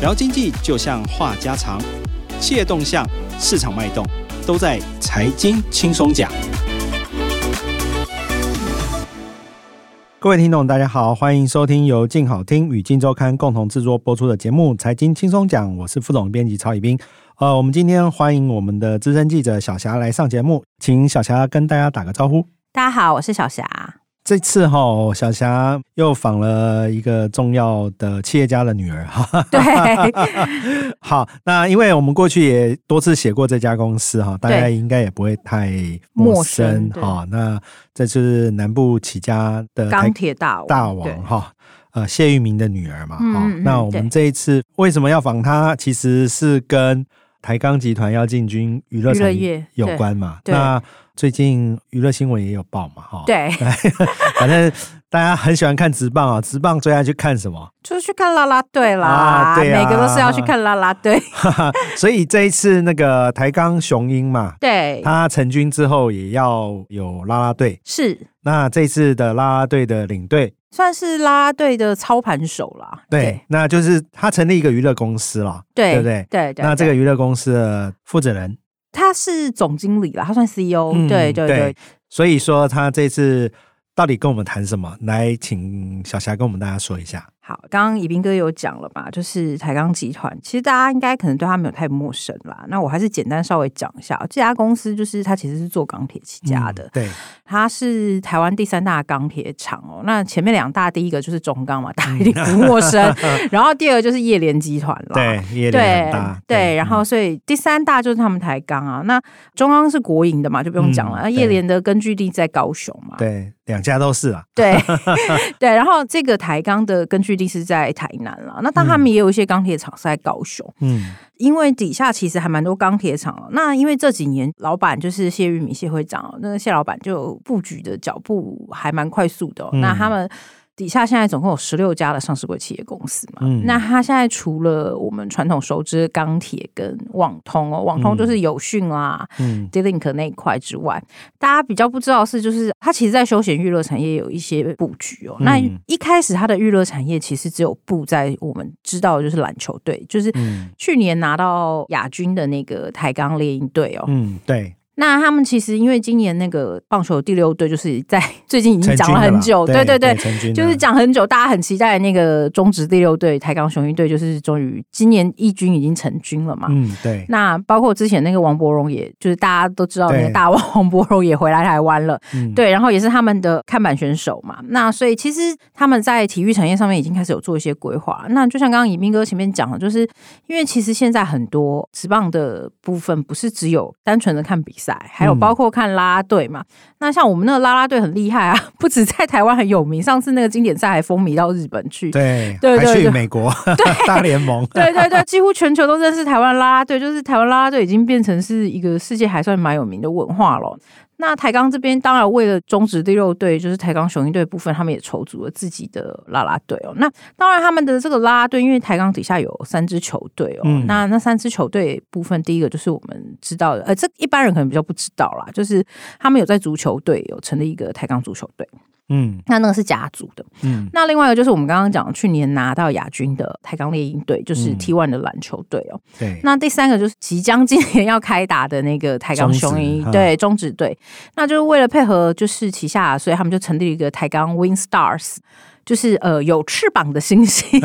聊经济就像话家常，企业动向、市场脉动，都在财经轻松讲。各位听众，大家好，欢迎收听由静好听与静周刊共同制作播出的节目《财经轻松讲》，我是副总编辑曹以斌。呃，我们今天欢迎我们的资深记者小霞来上节目，请小霞跟大家打个招呼。大家好，我是小霞。这次哈，小霞又访了一个重要的企业家的女儿哈。对，好，那因为我们过去也多次写过这家公司哈，大家应该也不会太陌生哈。那这是南部起家的钢铁大王大王哈，呃，谢玉明的女儿嘛哈。那我们这一次为什么要访她？其实是跟台钢集团要进军娱乐产业有关嘛。那最近娱乐新闻也有报嘛，哈，对，反正大家很喜欢看直棒啊，直棒最爱去看什么？就是去看啦啦队啦，啊对啊，每个都是要去看啦啦队。所以这一次那个台钢雄鹰嘛，对，他成军之后也要有啦啦队，是。那这次的啦啦队的领队算是啦啦队的操盘手啦，对，对，那就是他成立一个娱乐公司啦，对，对不对？对，对，那这个娱乐公司的负责人。他是总经理啦，他算 CEO，嗯，对对对，对，所以说他这次到底跟我们谈什么？来，请小霞跟我们大家说一下。好，刚刚以斌哥有讲了嘛，就是台钢集团，其实大家应该可能对他没有太陌生啦。那我还是简单稍微讲一下，这家公司就是它其实是做钢铁起家的，嗯、对，它是台湾第三大钢铁厂哦。那前面两大，第一个就是中钢嘛，大家一定不陌生。然后第二个就是叶联集团了，对，对，对，然后所以第三大就是他们台钢啊。那中钢是国营的嘛，就不用讲了。那叶联的根据地在高雄嘛，对。两家都是啊，对 对，然后这个台钢的根据地是在台南了，那但他们也有一些钢铁厂是在高雄，嗯，因为底下其实还蛮多钢铁厂，那因为这几年老板就是谢玉米谢会长，那个谢老板就布局的脚步还蛮快速的，嗯，那他们。底下现在总共有十六家的上市柜企业公司嘛，嗯，那它现在除了我们传统熟知钢铁跟网通哦，网通就是有讯啦，嗯，D-Link 那一块之外，大家比较不知道是就是它其实在休闲娱乐产业有一些布局哦。嗯，那一开始它的娱乐产业其实只有布在我们知道的就是篮球队，就是去年拿到亚军的那个台钢猎鹰队哦，嗯，对。那他们其实因为今年那个棒球第六队就是在 最近已经讲了很久，对对对，就是讲很久，大家很期待那个中职第六队台钢雄鹰队，就是终于今年一军已经成军了嘛。嗯，对。那包括之前那个王柏荣，也就是大家都知道那个大王王柏荣也回来台湾了，对，然后也是他们的看板选手嘛。那所以其实他们在体育产业上面已经开始有做一些规划。那就像刚刚以斌哥前面讲的，就是因为其实现在很多职棒的部分不是只有单纯的看比赛。还有包括看啦啦队嘛，那像我们那个啦啦队很厉害啊，不止在台湾很有名，上次那个经典赛还风靡到日本去，对对对，还去美国对。大联盟，对对对，几乎全球都认识台湾啦啦队，就是台湾啦啦队已经变成是一个世界还算蛮有名的文化了。那台钢这边当然为了中职第六队，就是台钢雄鹰队部分，他们也筹组了自己的啦啦队哦。那当然他们的这个啦啦队，因为台钢底下有三支球队哦。嗯、那那三支球队部分，第一个就是我们知道的，呃，这一般人可能比较不知道啦，就是他们有在足球队有成立一个台钢足球队。嗯，那那个是甲组的。嗯，那另外一个就是我们刚刚讲去年拿到亚军的台钢猎鹰队，就是 T One 的篮球队哦。对。那第三个就是即将今年要开打的那个台钢雄鹰，对，中职队。那就是为了配合就是旗下，所以他们就成立一个台钢 Wing Stars。就是呃有翅膀的星星，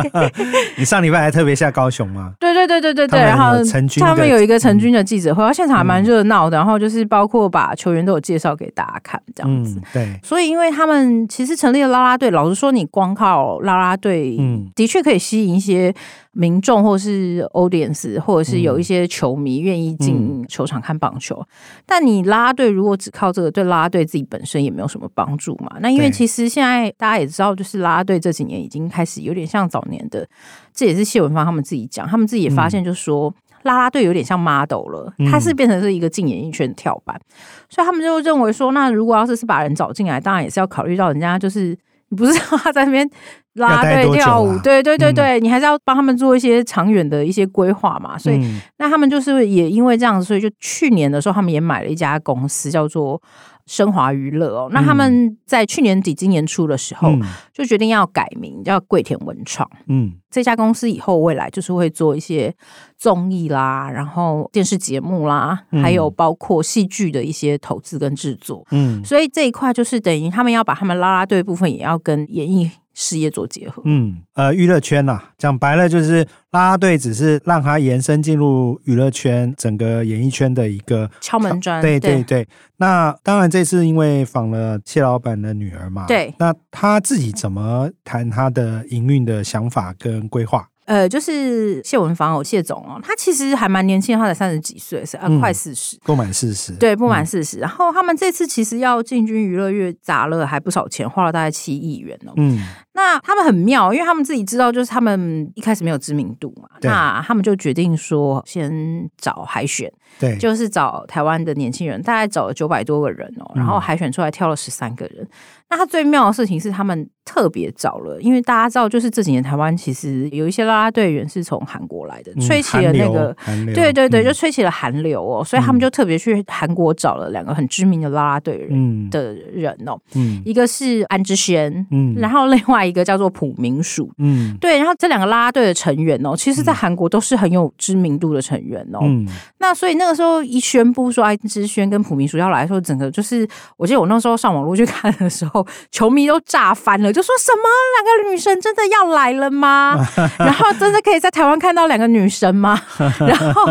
你上礼拜还特别下高雄吗？对对对对对对，然后他们有一个成军的记者会，现场还蛮热闹的。然后就是包括把球员都有介绍给大家看，这样子。对，所以因为他们其实成立了啦啦队，老实说，你光靠啦啦队，嗯，的确可以吸引一些。民众或是 audience，或者是有一些球迷愿意进球场看棒球，嗯嗯、但你啦啦队如果只靠这个，对啦啦队自己本身也没有什么帮助嘛。那因为其实现在大家也知道，就是啦啦队这几年已经开始有点像早年的，这也是谢文芳他们自己讲，他们自己也发现，就是说、嗯、啦啦队有点像 model 了，它是变成是一个进演艺圈的跳板，嗯、所以他们就认为说，那如果要是是把人找进来，当然也是要考虑到人家就是。你不是让他在那边拉队跳舞，对对对对，嗯、你还是要帮他们做一些长远的一些规划嘛。所以，嗯、那他们就是也因为这样子，所以就去年的时候，他们也买了一家公司，叫做升华娱乐哦。那他们在去年底、今年初的时候，就决定要改名叫桂田文创。嗯，这家公司以后未来就是会做一些综艺啦，然后电视节目啦，还有包括戏剧的一些投资跟制作。嗯，所以这一块就是等于他们要把他们拉拉队部分也要跟演艺。事业做结合，嗯，呃，娱乐圈呐、啊，讲白了就是啦啦队，只是让他延伸进入娱乐圈，整个演艺圈的一个敲门砖。对对对，对，那当然这次因为访了谢老板的女儿嘛，对，那他自己怎么谈他的营运的想法跟规划？呃，就是谢文芳哦，谢总哦，他其实还蛮年轻，他才三十几岁，是呃快四十，不满四十，对，不满四十。然后他们这次其实要进军娱乐业，砸了还不少钱，花了大概七亿元哦。嗯，那他们很妙，因为他们自己知道，就是他们一开始没有知名度嘛，那他们就决定说先找海选，对，就是找台湾的年轻人，大概找了九百多个人哦，然后海选出来挑了十三个人。那他最妙的事情是，他们特别找了，因为大家知道，就是这几年台湾其实有一些啦啦队员是从韩国来的，嗯、吹起了那个，对对对，嗯、就吹起了韩流哦，所以他们就特别去韩国找了两个很知名的啦啦队人的人哦，嗯，一个是安之轩，嗯，然后另外一个叫做朴明淑，嗯，对，然后这两个啦啦队的成员哦，其实在韩国都是很有知名度的成员哦，嗯，那所以那个时候一宣布说安之轩跟朴明淑要来的时候，整个就是，我记得我那时候上网络去看的时候。球迷都炸翻了，就说什么两个女神真的要来了吗？然后真的可以在台湾看到两个女神吗？然后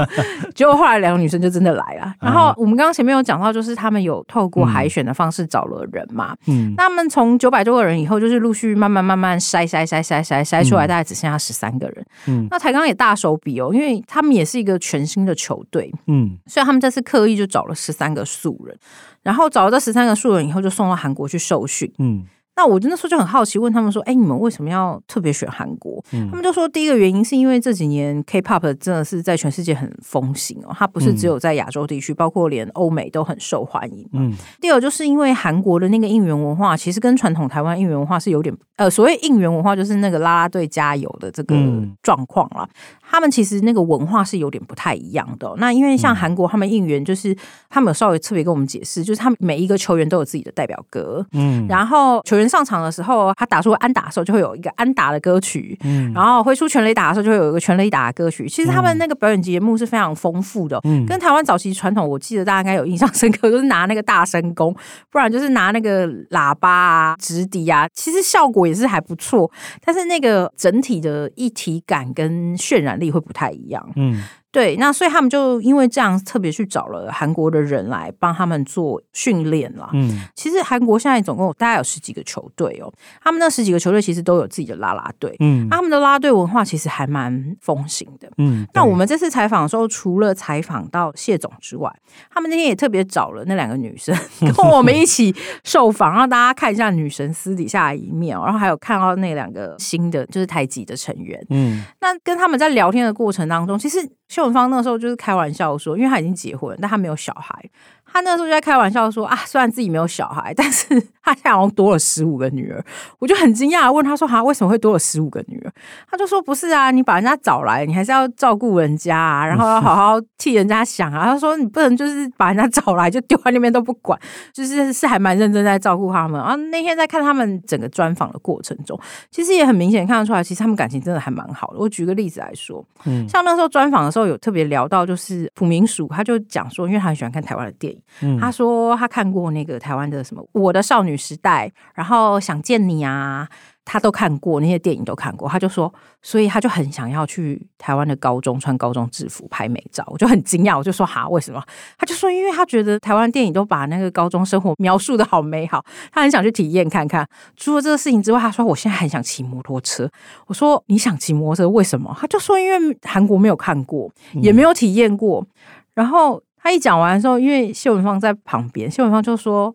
结果后来两个女生就真的来了。然后我们刚刚前面有讲到，就是他们有透过海选的方式找了人嘛。嗯，那他们从九百多个人以后，就是陆续慢慢慢慢筛筛筛筛筛筛出来，大概只剩下十三个人。嗯，那台钢也大手笔哦，因为他们也是一个全新的球队。嗯，所以他们这次刻意就找了十三个素人。然后找到这十三个素人以后，就送到韩国去受训。嗯。那我那时候就很好奇，问他们说：“哎，你们为什么要特别选韩国？”嗯、他们就说：“第一个原因是因为这几年 K-pop 真的是在全世界很风行哦，它不是只有在亚洲地区，嗯、包括连欧美都很受欢迎。嗯，第二就是因为韩国的那个应援文化，其实跟传统台湾应援文化是有点呃，所谓应援文化就是那个啦啦队加油的这个状况啦。嗯、他们其实那个文化是有点不太一样的、哦。那因为像韩国他们应援，就是他们有稍微特别跟我们解释，就是他们每一个球员都有自己的代表歌。嗯，然后球员。上场的时候，他打出安打的时候，就会有一个安打的歌曲；嗯、然后挥出全垒打的时候，就会有一个全垒打的歌曲。其实他们那个表演节目是非常丰富的，嗯、跟台湾早期传统，我记得大家应该有印象深刻，就是拿那个大声公，不然就是拿那个喇叭啊、直笛啊，其实效果也是还不错，但是那个整体的一体感跟渲染力会不太一样。嗯。对，那所以他们就因为这样特别去找了韩国的人来帮他们做训练了。嗯，其实韩国现在总共大概有十几个球队哦，他们那十几个球队其实都有自己的啦啦队。嗯，他们的啦啦队文化其实还蛮风行的。嗯，那我们这次采访的时候，除了采访到谢总之外，他们那天也特别找了那两个女生 跟我们一起受访，让大家看一下女神私底下的一面，然后还有看到那两个新的就是台籍的成员。嗯，那跟他们在聊天的过程当中，其实。秀文芳那时候就是开玩笑说，因为她已经结婚，但她没有小孩。他那时候就在开玩笑说啊，虽然自己没有小孩，但是 他现在好像多了十五个女儿。我就很惊讶，问他说：“哈，为什么会多了十五个女儿？”他就说：“不是啊，你把人家找来，你还是要照顾人家啊，然后要好好替人家想啊。”他说：“你不能就是把人家找来就丢在那边都不管，就是是还蛮认真在照顾他们。”啊，那天在看他们整个专访的过程中，其实也很明显看得出来，其实他们感情真的还蛮好的。我举个例子来说，嗯，像那时候专访的时候有特别聊到，就是朴明淑，他就讲说，因为他很喜欢看台湾的电影。他说他看过那个台湾的什么《我的少女时代》，然后想见你啊，他都看过那些电影都看过。他就说，所以他就很想要去台湾的高中穿高中制服拍美照。我就很惊讶，我就说哈，为什么？他就说，因为他觉得台湾电影都把那个高中生活描述得好美好，他很想去体验看看。除了这个事情之外，他说我现在很想骑摩托车。我说你想骑摩托车为什么？他就说因为韩国没有看过，也没有体验过，然后。他一讲完的时候，因为谢文芳在旁边，谢文芳就说：“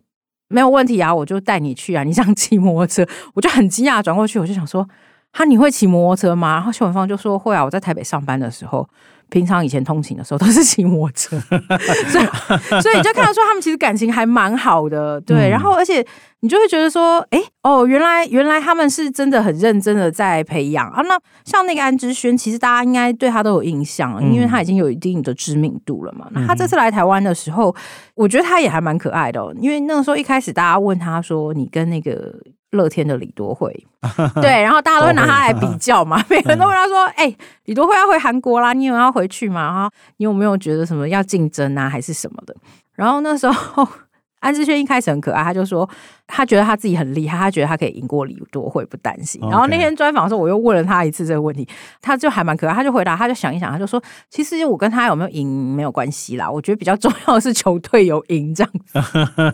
没有问题啊，我就带你去啊。”你想骑摩托车，我就很惊讶，转过去我就想说：“哈，你会骑摩托车吗？”然后谢文芳就说：“会啊，我在台北上班的时候，平常以前通勤的时候都是骑摩托车，所以 所以你就看到说他们其实感情还蛮好的，对，嗯、然后而且你就会觉得说，哎、欸，哦，原来原来他们是真的很认真的在培养啊。那像那个安之轩，其实大家应该对他都有印象，嗯、因为他已经有一定的知名度了嘛。那他这次来台湾的时候，我觉得他也还蛮可爱的、哦，因为那个时候一开始大家问他说，你跟那个。乐天的李多惠，对，然后大家都会拿他来比较嘛，每个人都问他说：“哎、欸，李多惠要回韩国啦，你有要回去吗？然后你有没有觉得什么要竞争啊，还是什么的？”然后那时候。安志轩一开始很可爱，他就说他觉得他自己很厉害，他觉得他可以赢过李多慧，不担心。然后那天专访的时候，我又问了他一次这个问题，他就还蛮可爱，他就回答，他就想一想，他就说，其实我跟他有没有赢没有关系啦，我觉得比较重要的是球队有赢这样子。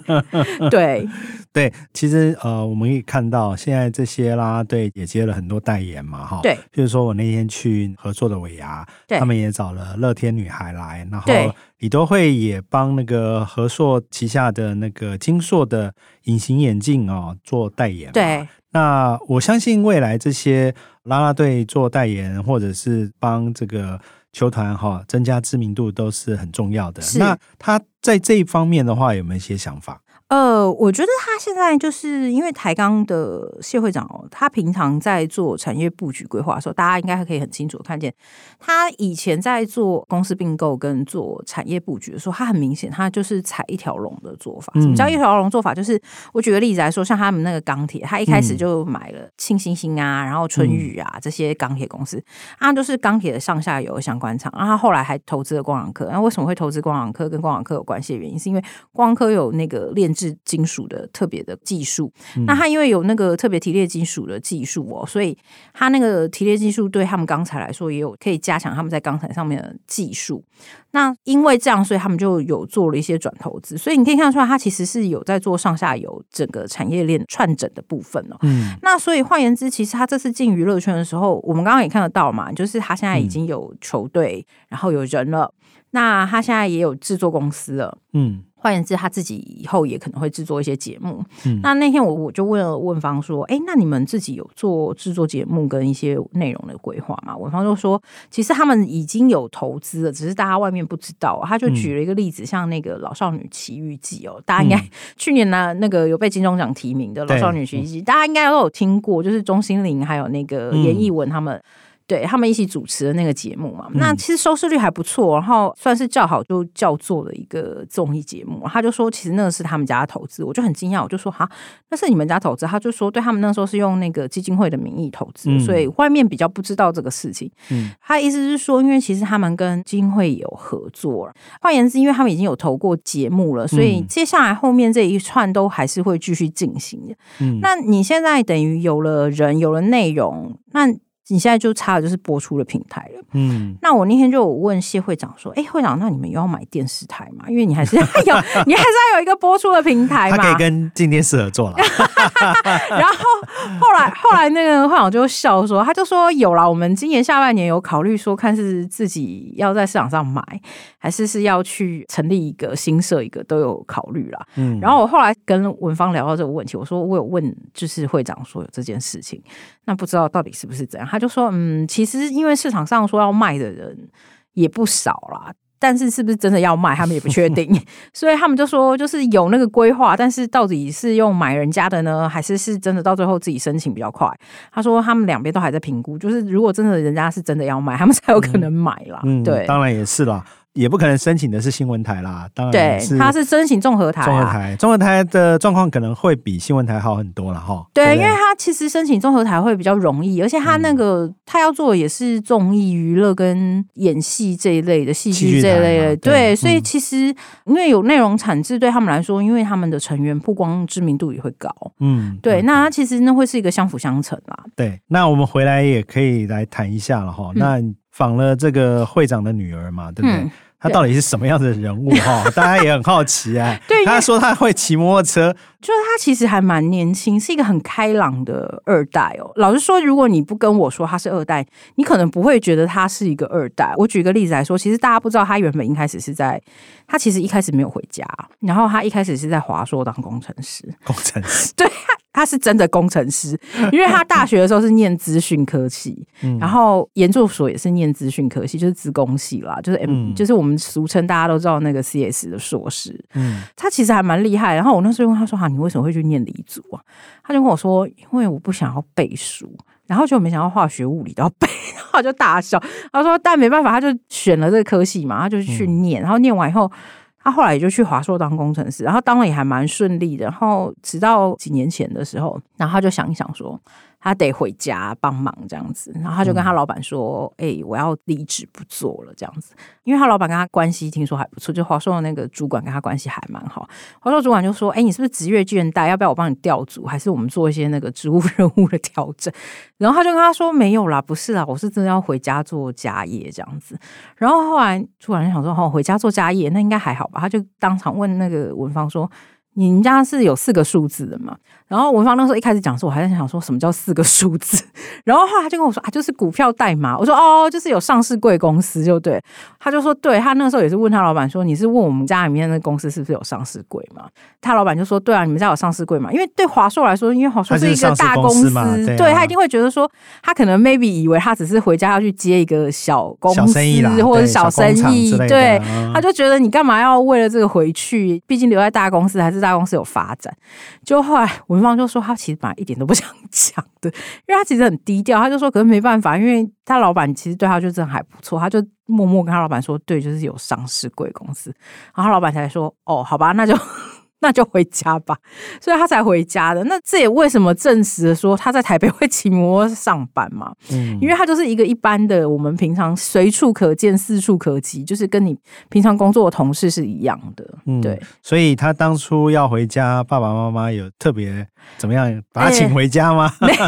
对对，其实呃，我们可以看到现在这些啦队也接了很多代言嘛，哈。对，譬如说我那天去合作的尾牙，他们也找了乐天女孩来，然后。李多慧也帮那个和硕旗下的那个金硕的隐形眼镜哦做代言。对，那我相信未来这些啦啦队做代言，或者是帮这个球团哈增加知名度，都是很重要的。那他在这一方面的话，有没有一些想法？呃，我觉得他现在就是因为台钢的谢会长哦，他平常在做产业布局规划的时候，大家应该还可以很清楚看见，他以前在做公司并购跟做产业布局的时候，他很明显他就是踩一条龙的做法。什么叫一条龙做法？就是我举个例子来说，像他们那个钢铁，他一开始就买了庆星星啊，然后春雨啊这些钢铁公司，啊都是钢铁的上下游相关厂。然后他后来还投资了光洋科。那为什么会投资光洋科？跟光洋科有关系的原因，是因为光科有那个炼。是金属的特别的技术，那他因为有那个特别提炼金属的技术哦，所以他那个提炼技术对他们钢材来说也有可以加强他们在钢材上面的技术。那因为这样，所以他们就有做了一些转投资。所以你可以看出来，他其实是有在做上下游整个产业链串整的部分哦。嗯，那所以换言之，其实他这次进娱乐圈的时候，我们刚刚也看得到嘛，就是他现在已经有球队，然后有人了。那他现在也有制作公司了。嗯。换言之，他自己以后也可能会制作一些节目。嗯、那那天我我就问了问方说：“哎、欸，那你们自己有做制作节目跟一些内容的规划吗？”文方就说：“其实他们已经有投资了，只是大家外面不知道。”他就举了一个例子，嗯、像那个《老少女奇遇记》哦，大家应该、嗯、去年呢那个有被金钟奖提名的《老少女奇遇记》，大家应该都有听过，就是钟欣凌还有那个严艺文他们。嗯对他们一起主持的那个节目嘛，那其实收视率还不错，然后算是叫好就叫座的一个综艺节目。他就说，其实那个是他们家的投资，我就很惊讶，我就说哈，那是你们家投资？他就说，对他们那时候是用那个基金会的名义投资，所以外面比较不知道这个事情。嗯，他意思是说，因为其实他们跟基金会有合作，换言之，因为他们已经有投过节目了，所以接下来后面这一串都还是会继续进行的。嗯，那你现在等于有了人，有了内容，那。你现在就差的就是播出的平台了。嗯，那我那天就问谢会长说：“哎、欸，会长，那你们又要买电视台吗？因为你还是要 有，你还是要有一个播出的平台嘛。”他可以跟镜电视合作了。然后后来后来那个会长就笑说：“他就说有啦，我们今年下半年有考虑说，看是自己要在市场上买，还是是要去成立一个新设一个，都有考虑啦。”嗯，然后我后来跟文芳聊到这个问题，我说我有问，就是会长说有这件事情，那不知道到底是不是这样。他就说，嗯，其实因为市场上说要卖的人也不少啦，但是是不是真的要卖，他们也不确定，所以他们就说，就是有那个规划，但是到底是用买人家的呢，还是是真的到最后自己申请比较快？他说他们两边都还在评估，就是如果真的人家是真的要卖，他们才有可能买啦。嗯，对，当然也是啦。也不可能申请的是新闻台啦，当然是对，他是申请综合台，综合台，综合台的状况可能会比新闻台好很多了哈。对，因为他其实申请综合台会比较容易，而且他那个他要做的也是综艺娱乐跟演戏这一类的戏剧这一类的，对，所以其实因为有内容产制，对他们来说，因为他们的成员曝光知名度也会高，嗯，对，那他其实那会是一个相辅相成啦。对，那我们回来也可以来谈一下了哈。那访了这个会长的女儿嘛，对不对？他到底是什么样的人物哈？大家也很好奇哎。对，他说他会骑摩托车，就是他其实还蛮年轻，是一个很开朗的二代哦。老实说，如果你不跟我说他是二代，你可能不会觉得他是一个二代。我举个例子来说，其实大家不知道他原本一开始是在，他其实一开始没有回家，然后他一开始是在华硕当工程师。工程师，对。他是真的工程师，因为他大学的时候是念资讯科系，嗯、然后研究所也是念资讯科系，就是资工系啦，就是 M，、嗯、就是我们俗称大家都知道那个 CS 的硕士。嗯，他其实还蛮厉害。然后我那时候问他说：“哈、啊，你为什么会去念理组啊？”他就跟我说：“因为我不想要背书。”然后就没想到化学物理都要背，然后就大笑。他说：“但没办法，他就选了这个科系嘛，他就去念。嗯、然后念完以后。”他后来也就去华硕当工程师，然后当了也还蛮顺利的。然后直到几年前的时候，然后他就想一想说。他得回家帮忙这样子，然后他就跟他老板说：“哎、嗯欸，我要离职不做了这样子。”因为他老板跟他关系听说还不错，就华硕的那个主管跟他关系还蛮好。华硕主管就说：“哎、欸，你是不是职业倦怠？要不要我帮你调组，还是我们做一些那个职务任务的调整？”然后他就跟他说：“没有啦，不是啦，我是真的要回家做家业这样子。”然后后来主管就想说：“哦，回家做家业那应该还好吧？”他就当场问那个文芳说。你们家是有四个数字的嘛？然后文芳那时候一开始讲说，我还在想说什么叫四个数字。然后后来他就跟我说啊，就是股票代码。我说哦，就是有上市贵公司就对。他就说对，他那时候也是问他老板说，你是问我们家里面的公司是不是有上市贵嘛？他老板就说对啊，你们家有上市贵嘛？因为对华硕来说，因为华硕是一个大公司，公司对，对他一定会觉得说，他可能 maybe 以为他只是回家要去接一个小公司或者小生意，对，他就觉得你干嘛要为了这个回去？毕竟留在大公司还是。大公司有发展，就后来文芳就说，他其实本来一点都不想讲的，因为他其实很低调。他就说，可是没办法，因为他老板其实对他就真的还不错，他就默默跟他老板说，对，就是有上市贵公司。然后老板才说，哦，好吧，那就。那就回家吧，所以他才回家的。那这也为什么证实了说他在台北会骑摩托上班嘛？嗯，因为他就是一个一般的，我们平常随处可见、四处可及，就是跟你平常工作的同事是一样的。嗯，对。所以他当初要回家，爸爸妈妈有特别怎么样把他请回家吗？欸、没有，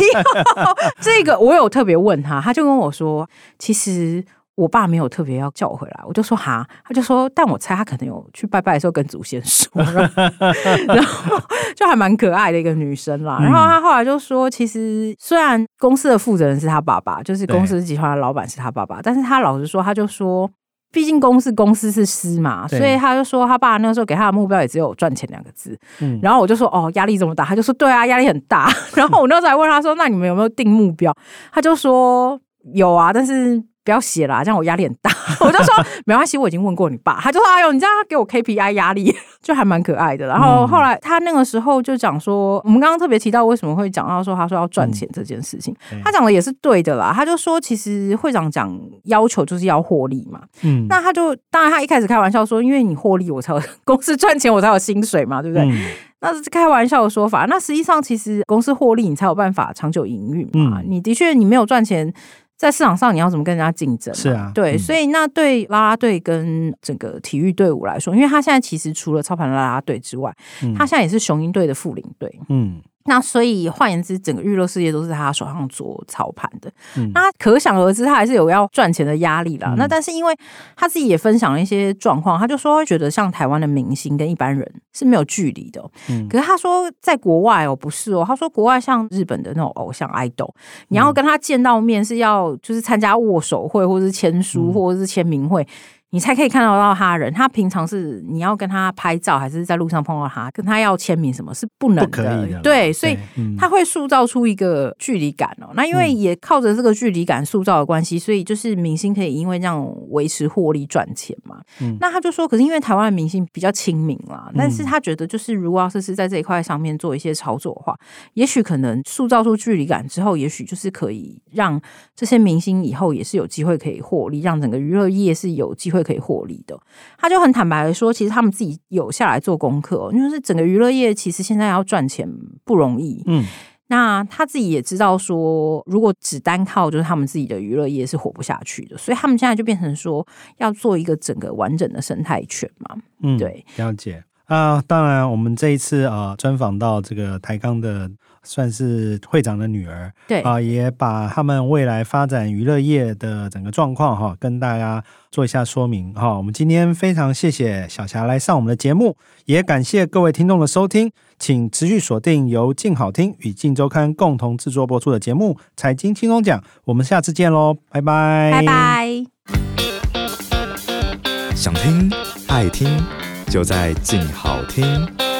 这个我有特别问他，他就跟我说，其实。我爸没有特别要叫我回来，我就说哈，他就说，但我猜他可能有去拜拜的时候跟祖先说，然后 就还蛮可爱的一个女生啦。然后他后来就说，其实虽然公司的负责人是他爸爸，就是公司集团的老板是他爸爸，但是他老实说，他就说，毕竟公司公司是私嘛，所以他就说他爸那个时候给他的目标也只有赚钱两个字。然后我就说哦，压力这么大，他就说对啊，压力很大。然后我那时候还问他说，那你们有没有定目标？他就说有啊，但是。不要写啦，这样我压力很大。我就说没关系，我已经问过你爸，他就说：“哎呦，你这样给我 KPI 压力，就还蛮可爱的。”然后后来他那个时候就讲说，我们刚刚特别提到为什么会讲到说他说要赚钱这件事情，嗯、他讲的也是对的啦。他就说，其实会长讲要求就是要获利嘛。嗯，那他就当然他一开始开玩笑说，因为你获利，我才有 公司赚钱，我才有薪水嘛，对不对？嗯、那是开玩笑的说法。那实际上，其实公司获利，你才有办法长久营运嘛。嗯、你的确，你没有赚钱。在市场上，你要怎么跟人家竞争？是啊，对，嗯、所以那对啦啦队跟整个体育队伍来说，因为他现在其实除了操盘啦啦队之外，嗯、他现在也是雄鹰队的副领队。嗯。那所以换言之，整个娱乐世界都是在他手上做操盘的。嗯、那可想而知，他还是有要赚钱的压力啦。嗯、那但是因为他自己也分享了一些状况，他就说觉得像台湾的明星跟一般人是没有距离的。嗯、可是他说在国外哦，不是哦。他说国外像日本的那种偶像 idol，你要跟他见到面是要就是参加握手会，或者是签书，或者是签名会。你才可以看到到他人，他平常是你要跟他拍照，还是在路上碰到他，跟他要签名，什么是不能的？不可以的。对，所以他会塑造出一个距离感哦。嗯、那因为也靠着这个距离感塑造的关系，所以就是明星可以因为这样维持获利赚钱嘛。嗯、那他就说，可是因为台湾的明星比较亲民啦，但是他觉得就是如果要是是在这一块上面做一些操作的话，也许可能塑造出距离感之后，也许就是可以让这些明星以后也是有机会可以获利，让整个娱乐业是有机会。可以获利的，他就很坦白的说，其实他们自己有下来做功课，因为是整个娱乐业其实现在要赚钱不容易。嗯，那他自己也知道说，如果只单靠就是他们自己的娱乐业是活不下去的，所以他们现在就变成说要做一个整个完整的生态圈嘛。嗯，对，了解啊。当然，我们这一次啊专访到这个台钢的。算是会长的女儿，对啊，也把他们未来发展娱乐业的整个状况哈，跟大家做一下说明哈。我们今天非常谢谢小霞来上我们的节目，也感谢各位听众的收听，请持续锁定由静好听与静周刊共同制作播出的节目《财经轻松讲》，我们下次见喽，拜拜，拜拜。想听爱听，就在静好听。